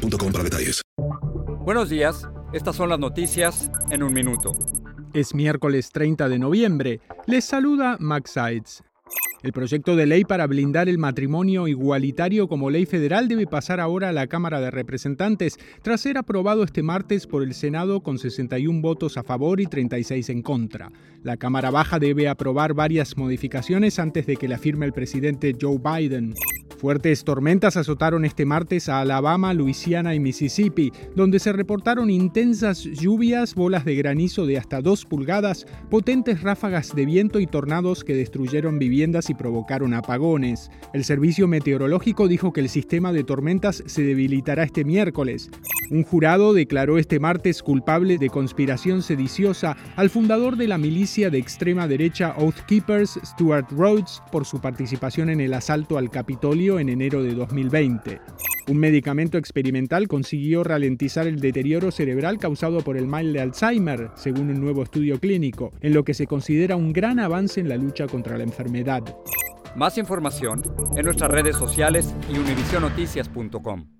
para detalles. Buenos días, estas son las noticias en un minuto. Es miércoles 30 de noviembre. Les saluda Max Sides. El proyecto de ley para blindar el matrimonio igualitario como ley federal debe pasar ahora a la Cámara de Representantes, tras ser aprobado este martes por el Senado con 61 votos a favor y 36 en contra. La Cámara Baja debe aprobar varias modificaciones antes de que la firme el presidente Joe Biden. Fuertes tormentas azotaron este martes a Alabama, Luisiana y Mississippi, donde se reportaron intensas lluvias, bolas de granizo de hasta 2 pulgadas, potentes ráfagas de viento y tornados que destruyeron viviendas y provocaron apagones. El servicio meteorológico dijo que el sistema de tormentas se debilitará este miércoles. Un jurado declaró este martes culpable de conspiración sediciosa al fundador de la milicia de extrema derecha Oath Keepers, Stuart Rhodes, por su participación en el asalto al Capitolio en enero de 2020. Un medicamento experimental consiguió ralentizar el deterioro cerebral causado por el mal de Alzheimer, según un nuevo estudio clínico, en lo que se considera un gran avance en la lucha contra la enfermedad. Más información en nuestras redes sociales y univisionoticias.com.